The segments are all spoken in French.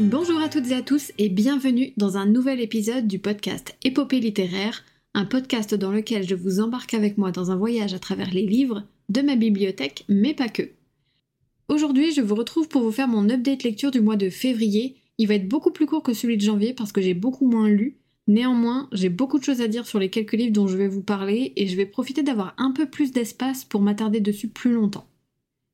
Bonjour à toutes et à tous et bienvenue dans un nouvel épisode du podcast Épopée littéraire, un podcast dans lequel je vous embarque avec moi dans un voyage à travers les livres de ma bibliothèque, mais pas que. Aujourd'hui, je vous retrouve pour vous faire mon update lecture du mois de février. Il va être beaucoup plus court que celui de janvier parce que j'ai beaucoup moins lu. Néanmoins, j'ai beaucoup de choses à dire sur les quelques livres dont je vais vous parler et je vais profiter d'avoir un peu plus d'espace pour m'attarder dessus plus longtemps.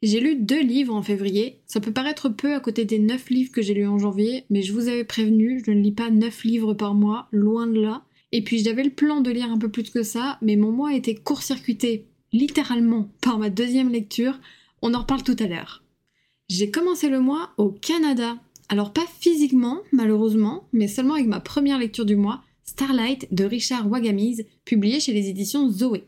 J'ai lu deux livres en février. Ça peut paraître peu à côté des neuf livres que j'ai lus en janvier, mais je vous avais prévenu, je ne lis pas neuf livres par mois, loin de là. Et puis j'avais le plan de lire un peu plus que ça, mais mon mois a été court-circuité, littéralement, par ma deuxième lecture. On en reparle tout à l'heure. J'ai commencé le mois au Canada. Alors pas physiquement, malheureusement, mais seulement avec ma première lecture du mois, Starlight de Richard Wagamiz, publié chez les éditions Zoé.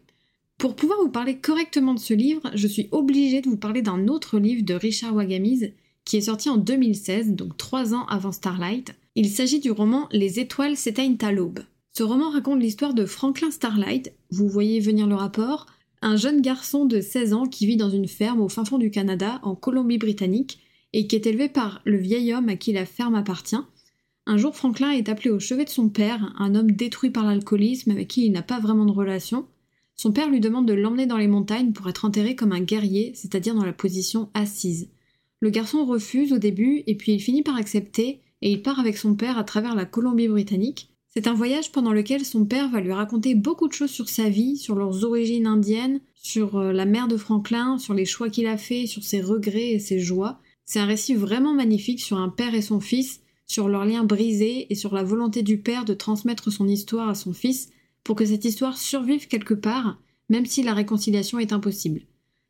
Pour pouvoir vous parler correctement de ce livre, je suis obligée de vous parler d'un autre livre de Richard Wagamiz qui est sorti en 2016, donc trois ans avant Starlight. Il s'agit du roman Les étoiles s'éteignent à l'aube. Ce roman raconte l'histoire de Franklin Starlight, vous voyez venir le rapport, un jeune garçon de 16 ans qui vit dans une ferme au fin fond du Canada, en Colombie-Britannique, et qui est élevé par le vieil homme à qui la ferme appartient. Un jour, Franklin est appelé au chevet de son père, un homme détruit par l'alcoolisme avec qui il n'a pas vraiment de relation. Son père lui demande de l'emmener dans les montagnes pour être enterré comme un guerrier, c'est-à-dire dans la position assise. Le garçon refuse au début, et puis il finit par accepter, et il part avec son père à travers la Colombie-Britannique, c'est un voyage pendant lequel son père va lui raconter beaucoup de choses sur sa vie, sur leurs origines indiennes, sur euh, la mère de Franklin, sur les choix qu'il a faits, sur ses regrets et ses joies. C'est un récit vraiment magnifique sur un père et son fils, sur leur lien brisé et sur la volonté du père de transmettre son histoire à son fils pour que cette histoire survive quelque part, même si la réconciliation est impossible.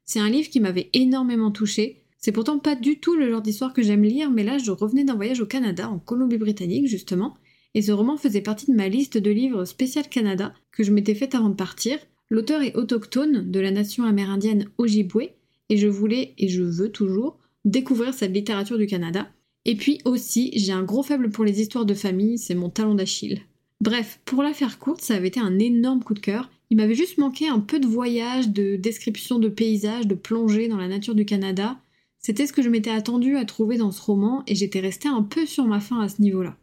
C'est un livre qui m'avait énormément touché. C'est pourtant pas du tout le genre d'histoire que j'aime lire, mais là je revenais d'un voyage au Canada, en Colombie-Britannique justement, et ce roman faisait partie de ma liste de livres spécial Canada que je m'étais faite avant de partir. L'auteur est autochtone de la nation amérindienne Ojibwe, et je voulais, et je veux toujours, découvrir cette littérature du Canada. Et puis aussi, j'ai un gros faible pour les histoires de famille, c'est mon talon d'Achille. Bref, pour la faire courte, ça avait été un énorme coup de cœur. Il m'avait juste manqué un peu de voyage, de description de paysages, de plongée dans la nature du Canada. C'était ce que je m'étais attendu à trouver dans ce roman et j'étais restée un peu sur ma faim à ce niveau-là.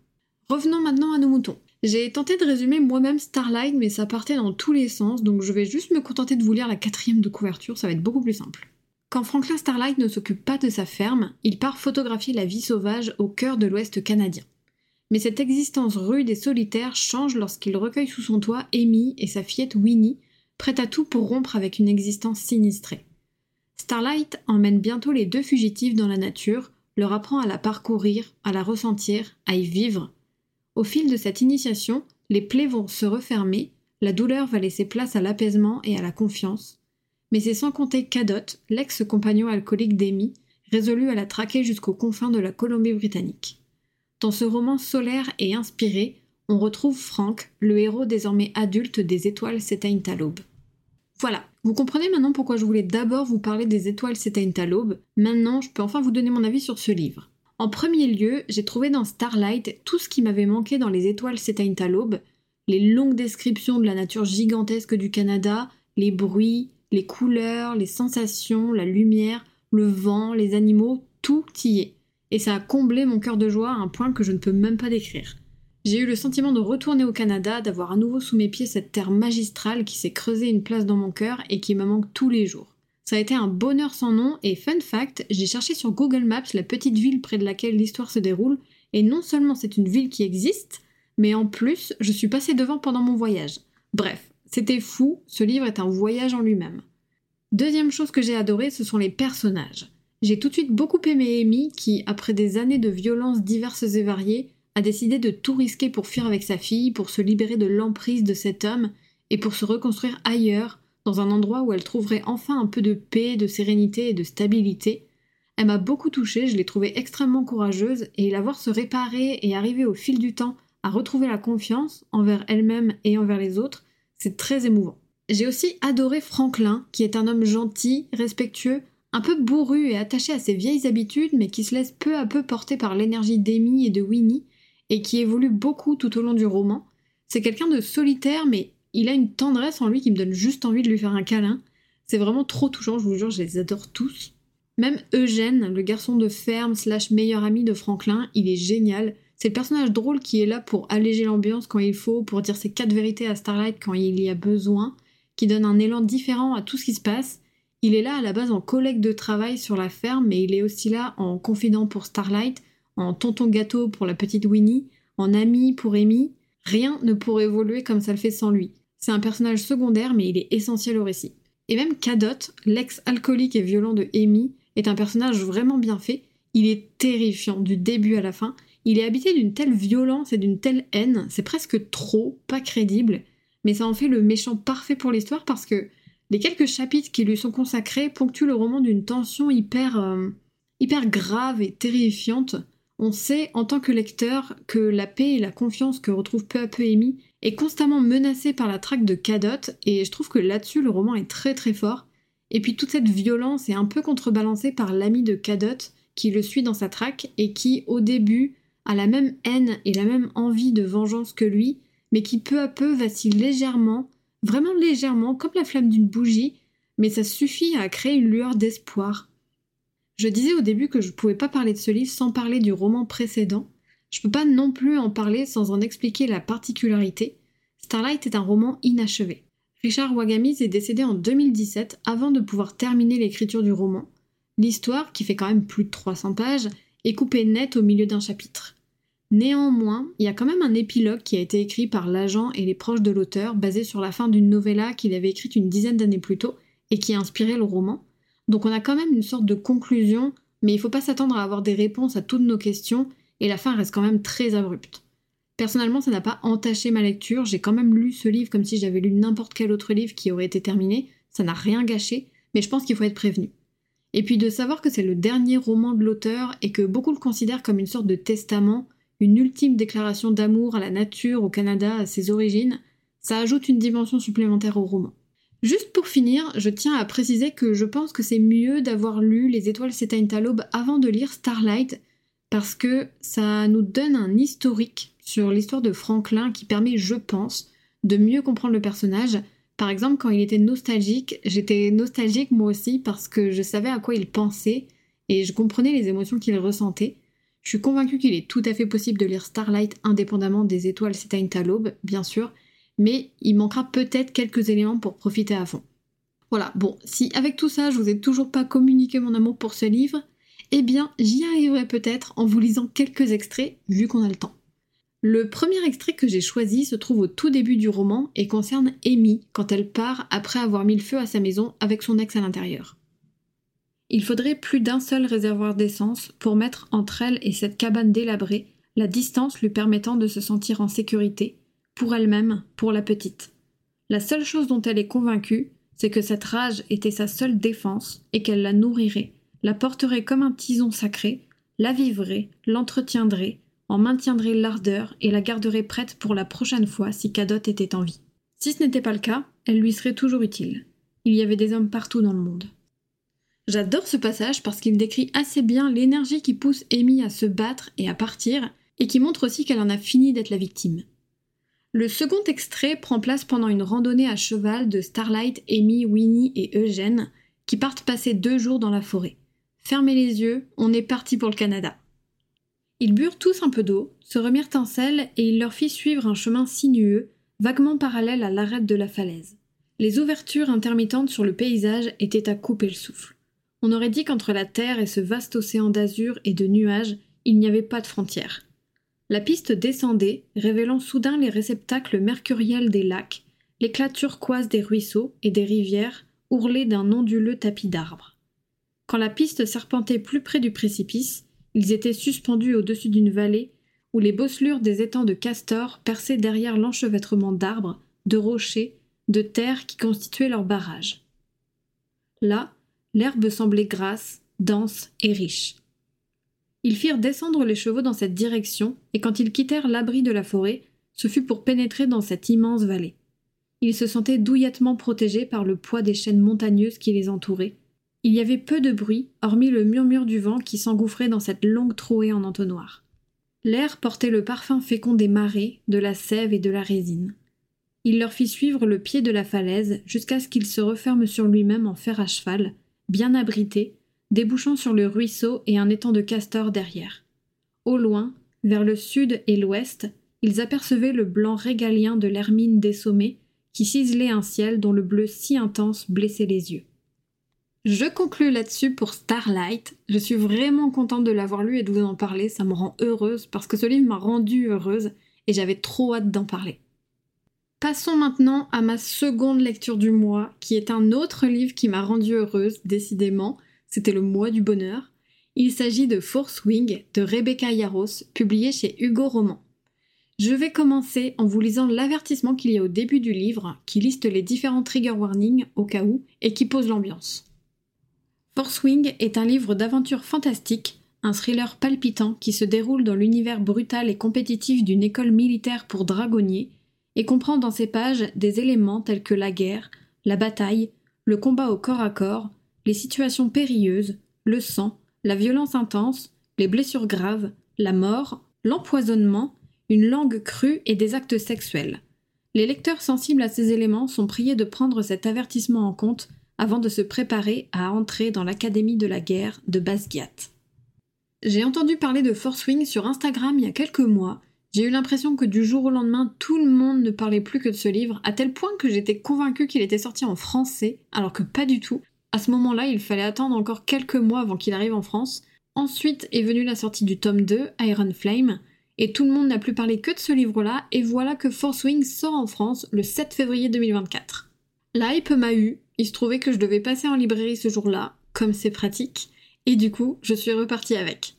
Revenons maintenant à nos moutons. J'ai tenté de résumer moi-même Starlight, mais ça partait dans tous les sens, donc je vais juste me contenter de vous lire la quatrième de couverture, ça va être beaucoup plus simple. Quand Franklin Starlight ne s'occupe pas de sa ferme, il part photographier la vie sauvage au cœur de l'Ouest canadien. Mais cette existence rude et solitaire change lorsqu'il recueille sous son toit Amy et sa fillette Winnie, prête à tout pour rompre avec une existence sinistrée. Starlight emmène bientôt les deux fugitifs dans la nature, leur apprend à la parcourir, à la ressentir, à y vivre, au fil de cette initiation, les plaies vont se refermer, la douleur va laisser place à l'apaisement et à la confiance. Mais c'est sans compter Cadot, l'ex-compagnon alcoolique d'Amy, résolu à la traquer jusqu'aux confins de la Colombie-Britannique. Dans ce roman solaire et inspiré, on retrouve Frank, le héros désormais adulte des Étoiles s'éteignent à l'aube. Voilà, vous comprenez maintenant pourquoi je voulais d'abord vous parler des Étoiles s'éteignent à l'aube. Maintenant, je peux enfin vous donner mon avis sur ce livre. En premier lieu, j'ai trouvé dans Starlight tout ce qui m'avait manqué dans Les étoiles s'éteignent à l'aube, les longues descriptions de la nature gigantesque du Canada, les bruits, les couleurs, les sensations, la lumière, le vent, les animaux, tout y est. Et ça a comblé mon cœur de joie à un point que je ne peux même pas décrire. J'ai eu le sentiment de retourner au Canada, d'avoir à nouveau sous mes pieds cette terre magistrale qui s'est creusée une place dans mon cœur et qui me manque tous les jours. Ça a été un bonheur sans nom et fun fact, j'ai cherché sur Google Maps la petite ville près de laquelle l'histoire se déroule et non seulement c'est une ville qui existe, mais en plus je suis passée devant pendant mon voyage. Bref, c'était fou, ce livre est un voyage en lui-même. Deuxième chose que j'ai adoré, ce sont les personnages. J'ai tout de suite beaucoup aimé Amy qui, après des années de violences diverses et variées, a décidé de tout risquer pour fuir avec sa fille, pour se libérer de l'emprise de cet homme et pour se reconstruire ailleurs, dans un endroit où elle trouverait enfin un peu de paix, de sérénité et de stabilité. Elle m'a beaucoup touchée, je l'ai trouvée extrêmement courageuse, et la voir se réparer et arriver au fil du temps à retrouver la confiance envers elle-même et envers les autres, c'est très émouvant. J'ai aussi adoré Franklin, qui est un homme gentil, respectueux, un peu bourru et attaché à ses vieilles habitudes, mais qui se laisse peu à peu porter par l'énergie d'Amy et de Winnie, et qui évolue beaucoup tout au long du roman. C'est quelqu'un de solitaire mais il a une tendresse en lui qui me donne juste envie de lui faire un câlin. C'est vraiment trop touchant, je vous jure, je les adore tous. Même Eugène, le garçon de ferme slash meilleur ami de Franklin, il est génial. C'est le personnage drôle qui est là pour alléger l'ambiance quand il faut, pour dire ses quatre vérités à Starlight quand il y a besoin, qui donne un élan différent à tout ce qui se passe. Il est là à la base en collègue de travail sur la ferme, mais il est aussi là en confident pour Starlight, en tonton gâteau pour la petite Winnie, en ami pour Amy. Rien ne pourrait évoluer comme ça le fait sans lui. C'est un personnage secondaire, mais il est essentiel au récit. Et même Cadot, l'ex-alcoolique et violent de Amy, est un personnage vraiment bien fait. Il est terrifiant du début à la fin. Il est habité d'une telle violence et d'une telle haine, c'est presque trop, pas crédible. Mais ça en fait le méchant parfait pour l'histoire parce que les quelques chapitres qui lui sont consacrés ponctuent le roman d'une tension hyper, euh, hyper grave et terrifiante. On sait en tant que lecteur que la paix et la confiance que retrouve peu à peu Amy est constamment menacée par la traque de Cadot, et je trouve que là-dessus le roman est très très fort. Et puis toute cette violence est un peu contrebalancée par l'ami de Cadot qui le suit dans sa traque et qui au début a la même haine et la même envie de vengeance que lui, mais qui peu à peu vacille légèrement, vraiment légèrement, comme la flamme d'une bougie, mais ça suffit à créer une lueur d'espoir. Je disais au début que je ne pouvais pas parler de ce livre sans parler du roman précédent, je peux pas non plus en parler sans en expliquer la particularité. Starlight est un roman inachevé. Richard Wagamis est décédé en 2017 avant de pouvoir terminer l'écriture du roman. L'histoire, qui fait quand même plus de 300 pages, est coupée net au milieu d'un chapitre. Néanmoins, il y a quand même un épilogue qui a été écrit par l'agent et les proches de l'auteur, basé sur la fin d'une novella qu'il avait écrite une dizaine d'années plus tôt et qui a inspiré le roman. Donc on a quand même une sorte de conclusion, mais il ne faut pas s'attendre à avoir des réponses à toutes nos questions et la fin reste quand même très abrupte. Personnellement, ça n'a pas entaché ma lecture, j'ai quand même lu ce livre comme si j'avais lu n'importe quel autre livre qui aurait été terminé, ça n'a rien gâché, mais je pense qu'il faut être prévenu. Et puis de savoir que c'est le dernier roman de l'auteur et que beaucoup le considèrent comme une sorte de testament, une ultime déclaration d'amour à la nature, au Canada, à ses origines, ça ajoute une dimension supplémentaire au roman. Juste pour finir, je tiens à préciser que je pense que c'est mieux d'avoir lu Les Étoiles s'éteignent à l'aube avant de lire Starlight, parce que ça nous donne un historique sur l'histoire de Franklin qui permet, je pense, de mieux comprendre le personnage. Par exemple, quand il était nostalgique, j'étais nostalgique moi aussi parce que je savais à quoi il pensait et je comprenais les émotions qu'il ressentait. Je suis convaincue qu'il est tout à fait possible de lire Starlight indépendamment des étoiles s'éteignent à l'aube, bien sûr, mais il manquera peut-être quelques éléments pour profiter à fond. Voilà, bon, si avec tout ça je vous ai toujours pas communiqué mon amour pour ce livre, eh bien, j'y arriverai peut-être en vous lisant quelques extraits, vu qu'on a le temps. Le premier extrait que j'ai choisi se trouve au tout début du roman et concerne Amy quand elle part après avoir mis le feu à sa maison avec son ex à l'intérieur. Il faudrait plus d'un seul réservoir d'essence pour mettre entre elle et cette cabane délabrée la distance lui permettant de se sentir en sécurité, pour elle-même, pour la petite. La seule chose dont elle est convaincue, c'est que cette rage était sa seule défense et qu'elle la nourrirait, la porterait comme un tison sacré, la vivrait, l'entretiendrait, en maintiendrait l'ardeur et la garderait prête pour la prochaine fois si Cadot était en vie. Si ce n'était pas le cas, elle lui serait toujours utile. Il y avait des hommes partout dans le monde. J'adore ce passage parce qu'il décrit assez bien l'énergie qui pousse Amy à se battre et à partir, et qui montre aussi qu'elle en a fini d'être la victime. Le second extrait prend place pendant une randonnée à cheval de Starlight, Amy, Winnie et Eugène, qui partent passer deux jours dans la forêt. Fermez les yeux, on est parti pour le Canada. Ils burent tous un peu d'eau, se remirent en selle et il leur fit suivre un chemin sinueux, vaguement parallèle à l'arête de la falaise. Les ouvertures intermittentes sur le paysage étaient à couper le souffle. On aurait dit qu'entre la terre et ce vaste océan d'azur et de nuages, il n'y avait pas de frontière. La piste descendait, révélant soudain les réceptacles mercuriels des lacs, l'éclat turquoise des ruisseaux et des rivières, ourlés d'un onduleux tapis d'arbres. Quand la piste serpentait plus près du précipice, ils étaient suspendus au-dessus d'une vallée où les bosselures des étangs de castors perçaient derrière l'enchevêtrement d'arbres, de rochers, de terre qui constituaient leur barrage. Là, l'herbe semblait grasse, dense et riche. Ils firent descendre les chevaux dans cette direction, et quand ils quittèrent l'abri de la forêt, ce fut pour pénétrer dans cette immense vallée. Ils se sentaient douillettement protégés par le poids des chaînes montagneuses qui les entouraient, il y avait peu de bruit, hormis le murmure du vent qui s'engouffrait dans cette longue trouée en entonnoir. L'air portait le parfum fécond des marais, de la sève et de la résine. Il leur fit suivre le pied de la falaise jusqu'à ce qu'il se referme sur lui-même en fer à cheval, bien abrité, débouchant sur le ruisseau et un étang de castors derrière. Au loin, vers le sud et l'ouest, ils apercevaient le blanc régalien de l'hermine des sommets qui ciselait un ciel dont le bleu si intense blessait les yeux. Je conclus là-dessus pour Starlight. Je suis vraiment contente de l'avoir lu et de vous en parler, ça me rend heureuse parce que ce livre m'a rendue heureuse et j'avais trop hâte d'en parler. Passons maintenant à ma seconde lecture du mois, qui est un autre livre qui m'a rendue heureuse, décidément. C'était le mois du bonheur. Il s'agit de Force Wing de Rebecca Yaros, publié chez Hugo Roman. Je vais commencer en vous lisant l'avertissement qu'il y a au début du livre, qui liste les différents trigger warnings au cas où et qui pose l'ambiance. Force Wing est un livre d'aventure fantastique, un thriller palpitant qui se déroule dans l'univers brutal et compétitif d'une école militaire pour dragonniers et comprend dans ses pages des éléments tels que la guerre, la bataille, le combat au corps à corps, les situations périlleuses, le sang, la violence intense, les blessures graves, la mort, l'empoisonnement, une langue crue et des actes sexuels. Les lecteurs sensibles à ces éléments sont priés de prendre cet avertissement en compte avant de se préparer à entrer dans l'Académie de la guerre de Basgiat. J'ai entendu parler de Force Wing sur Instagram il y a quelques mois. J'ai eu l'impression que du jour au lendemain, tout le monde ne parlait plus que de ce livre, à tel point que j'étais convaincue qu'il était sorti en français, alors que pas du tout. À ce moment-là, il fallait attendre encore quelques mois avant qu'il arrive en France. Ensuite est venue la sortie du tome 2, Iron Flame, et tout le monde n'a plus parlé que de ce livre-là, et voilà que Force Wing sort en France le 7 février 2024. La hype m'a eu, il se trouvait que je devais passer en librairie ce jour-là, comme c'est pratique, et du coup, je suis repartie avec.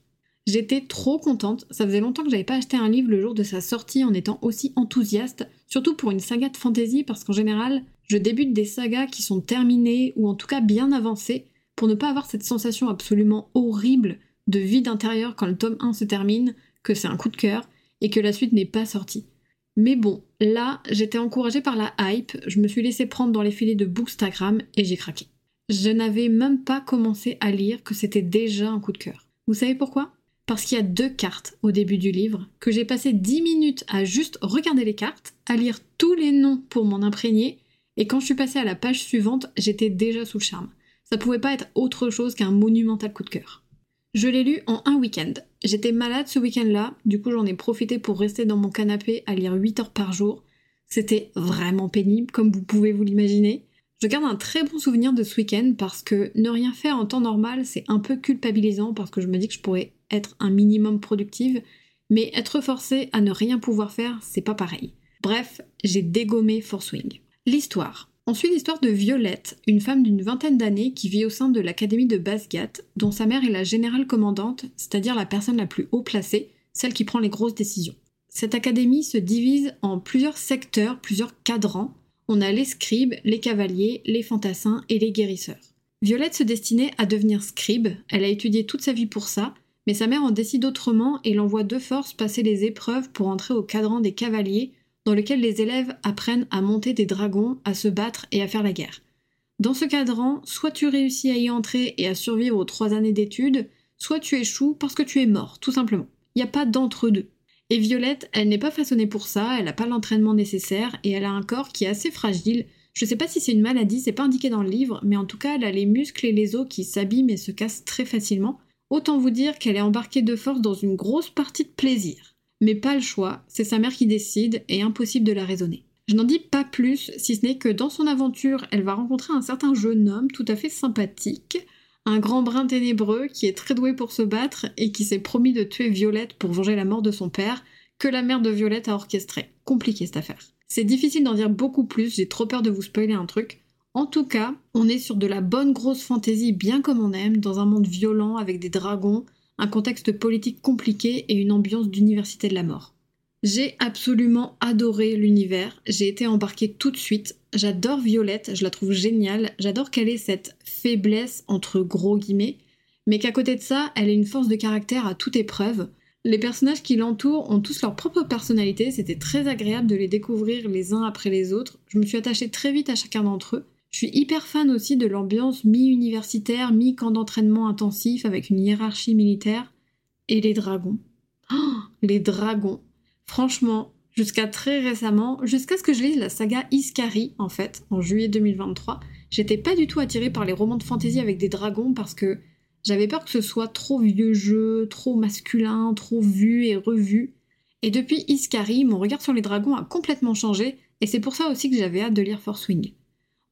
J'étais trop contente, ça faisait longtemps que j'avais pas acheté un livre le jour de sa sortie en étant aussi enthousiaste, surtout pour une saga de fantasy parce qu'en général, je débute des sagas qui sont terminées ou en tout cas bien avancées pour ne pas avoir cette sensation absolument horrible de vide intérieur quand le tome 1 se termine, que c'est un coup de cœur et que la suite n'est pas sortie. Mais bon, là, j'étais encouragée par la hype, je me suis laissée prendre dans les filets de Bookstagram et j'ai craqué. Je n'avais même pas commencé à lire que c'était déjà un coup de cœur. Vous savez pourquoi? Parce qu'il y a deux cartes au début du livre, que j'ai passé 10 minutes à juste regarder les cartes, à lire tous les noms pour m'en imprégner, et quand je suis passée à la page suivante, j'étais déjà sous le charme. Ça pouvait pas être autre chose qu'un monumental coup de cœur. Je l'ai lu en un week-end. J'étais malade ce week-end-là, du coup j'en ai profité pour rester dans mon canapé à lire 8 heures par jour. C'était vraiment pénible, comme vous pouvez vous l'imaginer. Je garde un très bon souvenir de ce week-end parce que ne rien faire en temps normal, c'est un peu culpabilisant parce que je me dis que je pourrais être un minimum productive, mais être forcée à ne rien pouvoir faire, c'est pas pareil. Bref, j'ai dégommé Force Wing. L'histoire. On suit l'histoire de Violette, une femme d'une vingtaine d'années qui vit au sein de l'académie de Basgat, dont sa mère est la générale commandante, c'est-à-dire la personne la plus haut placée, celle qui prend les grosses décisions. Cette académie se divise en plusieurs secteurs, plusieurs cadrans. On a les scribes, les cavaliers, les fantassins et les guérisseurs. Violette se destinait à devenir scribe, elle a étudié toute sa vie pour ça, mais sa mère en décide autrement et l'envoie de force passer les épreuves pour entrer au cadran des cavaliers dans lequel les élèves apprennent à monter des dragons, à se battre et à faire la guerre. Dans ce cadran, soit tu réussis à y entrer et à survivre aux trois années d'études, soit tu échoues parce que tu es mort, tout simplement. Il n'y a pas d'entre-deux. Et Violette, elle n'est pas façonnée pour ça, elle n'a pas l'entraînement nécessaire et elle a un corps qui est assez fragile. Je sais pas si c'est une maladie, c'est pas indiqué dans le livre, mais en tout cas, elle a les muscles et les os qui s'abîment et se cassent très facilement. Autant vous dire qu'elle est embarquée de force dans une grosse partie de plaisir. Mais pas le choix, c'est sa mère qui décide et impossible de la raisonner. Je n'en dis pas plus, si ce n'est que dans son aventure, elle va rencontrer un certain jeune homme tout à fait sympathique, un grand brin ténébreux qui est très doué pour se battre et qui s'est promis de tuer Violette pour venger la mort de son père, que la mère de Violette a orchestré. Compliqué cette affaire. C'est difficile d'en dire beaucoup plus, j'ai trop peur de vous spoiler un truc. En tout cas, on est sur de la bonne grosse fantaisie bien comme on aime, dans un monde violent avec des dragons, un contexte politique compliqué et une ambiance d'université de la mort. J'ai absolument adoré l'univers, j'ai été embarquée tout de suite, j'adore Violette, je la trouve géniale, j'adore qu'elle ait cette faiblesse entre gros guillemets, mais qu'à côté de ça, elle ait une force de caractère à toute épreuve. Les personnages qui l'entourent ont tous leur propre personnalité, c'était très agréable de les découvrir les uns après les autres, je me suis attachée très vite à chacun d'entre eux. Je suis hyper fan aussi de l'ambiance mi-universitaire, mi-camp d'entraînement intensif avec une hiérarchie militaire. Et les dragons. Oh, les dragons. Franchement, jusqu'à très récemment, jusqu'à ce que je lise la saga Iskari, en fait, en juillet 2023, j'étais pas du tout attirée par les romans de fantasy avec des dragons parce que J'avais peur que ce soit trop vieux jeu, trop masculin, trop vu et revu. Et depuis Iskari, mon regard sur les dragons a complètement changé, et c'est pour ça aussi que j'avais hâte de lire Force Wing.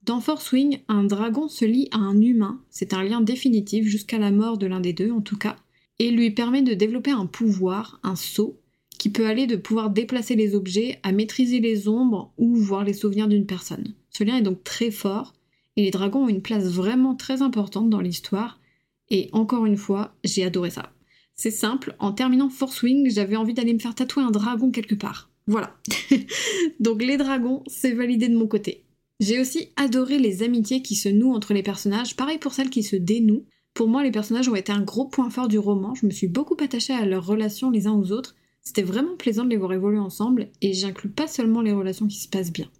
Dans Force Wing, un dragon se lie à un humain, c'est un lien définitif jusqu'à la mort de l'un des deux en tout cas, et lui permet de développer un pouvoir, un saut, qui peut aller de pouvoir déplacer les objets à maîtriser les ombres ou voir les souvenirs d'une personne. Ce lien est donc très fort, et les dragons ont une place vraiment très importante dans l'histoire, et encore une fois, j'ai adoré ça. C'est simple, en terminant Force Wing, j'avais envie d'aller me faire tatouer un dragon quelque part. Voilà. donc les dragons, c'est validé de mon côté. J'ai aussi adoré les amitiés qui se nouent entre les personnages, pareil pour celles qui se dénouent. Pour moi, les personnages ont été un gros point fort du roman, je me suis beaucoup attachée à leurs relations les uns aux autres, c'était vraiment plaisant de les voir évoluer ensemble, et j'inclus pas seulement les relations qui se passent bien.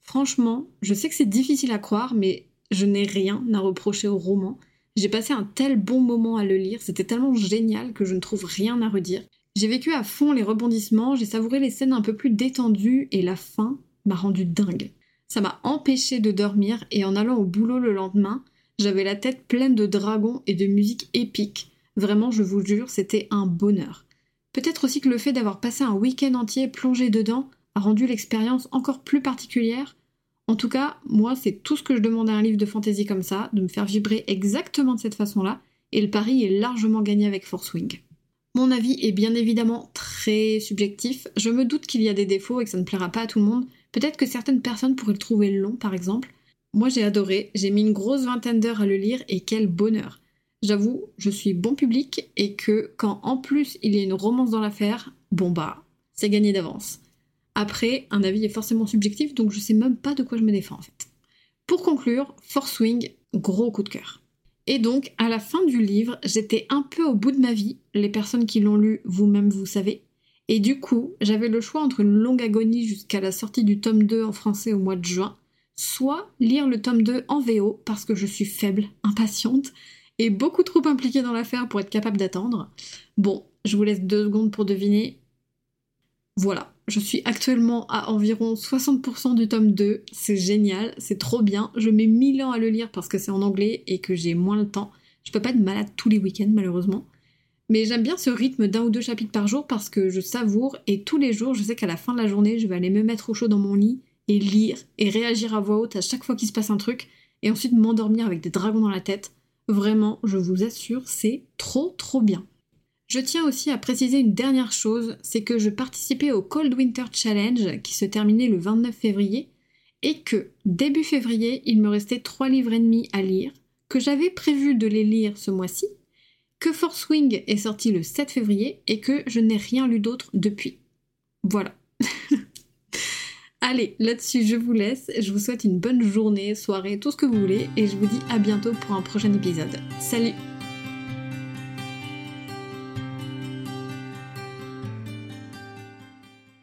Franchement, je sais que c'est difficile à croire, mais je n'ai rien à reprocher au roman. J'ai passé un tel bon moment à le lire, c'était tellement génial que je ne trouve rien à redire. J'ai vécu à fond les rebondissements, j'ai savouré les scènes un peu plus détendues, et la fin m'a rendu dingue. Ça m'a empêché de dormir et en allant au boulot le lendemain, j'avais la tête pleine de dragons et de musique épique. Vraiment, je vous jure, c'était un bonheur. Peut-être aussi que le fait d'avoir passé un week-end entier plongé dedans a rendu l'expérience encore plus particulière. En tout cas, moi, c'est tout ce que je demande à un livre de fantasy comme ça, de me faire vibrer exactement de cette façon-là, et le pari est largement gagné avec Force Wing. Mon avis est bien évidemment très subjectif, je me doute qu'il y a des défauts et que ça ne plaira pas à tout le monde, Peut-être que certaines personnes pourraient le trouver long, par exemple. Moi, j'ai adoré, j'ai mis une grosse vingtaine d'heures à le lire et quel bonheur. J'avoue, je suis bon public et que quand en plus il y a une romance dans l'affaire, bon bah, c'est gagné d'avance. Après, un avis est forcément subjectif, donc je sais même pas de quoi je me défends en fait. Pour conclure, Force Wing, gros coup de cœur. Et donc, à la fin du livre, j'étais un peu au bout de ma vie. Les personnes qui l'ont lu, vous-même, vous savez. Et du coup, j'avais le choix entre une longue agonie jusqu'à la sortie du tome 2 en français au mois de juin, soit lire le tome 2 en VO parce que je suis faible, impatiente et beaucoup trop impliquée dans l'affaire pour être capable d'attendre. Bon, je vous laisse deux secondes pour deviner. Voilà, je suis actuellement à environ 60% du tome 2, c'est génial, c'est trop bien, je mets mille ans à le lire parce que c'est en anglais et que j'ai moins le temps. Je peux pas être malade tous les week-ends malheureusement. Mais j'aime bien ce rythme d'un ou deux chapitres par jour parce que je savoure et tous les jours, je sais qu'à la fin de la journée, je vais aller me mettre au chaud dans mon lit et lire et réagir à voix haute à chaque fois qu'il se passe un truc et ensuite m'endormir avec des dragons dans la tête. Vraiment, je vous assure, c'est trop trop bien. Je tiens aussi à préciser une dernière chose, c'est que je participais au Cold Winter Challenge qui se terminait le 29 février et que début février, il me restait trois livres et demi à lire, que j'avais prévu de les lire ce mois-ci que Force Wing est sorti le 7 février et que je n'ai rien lu d'autre depuis. Voilà. Allez, là-dessus, je vous laisse. Je vous souhaite une bonne journée, soirée, tout ce que vous voulez, et je vous dis à bientôt pour un prochain épisode. Salut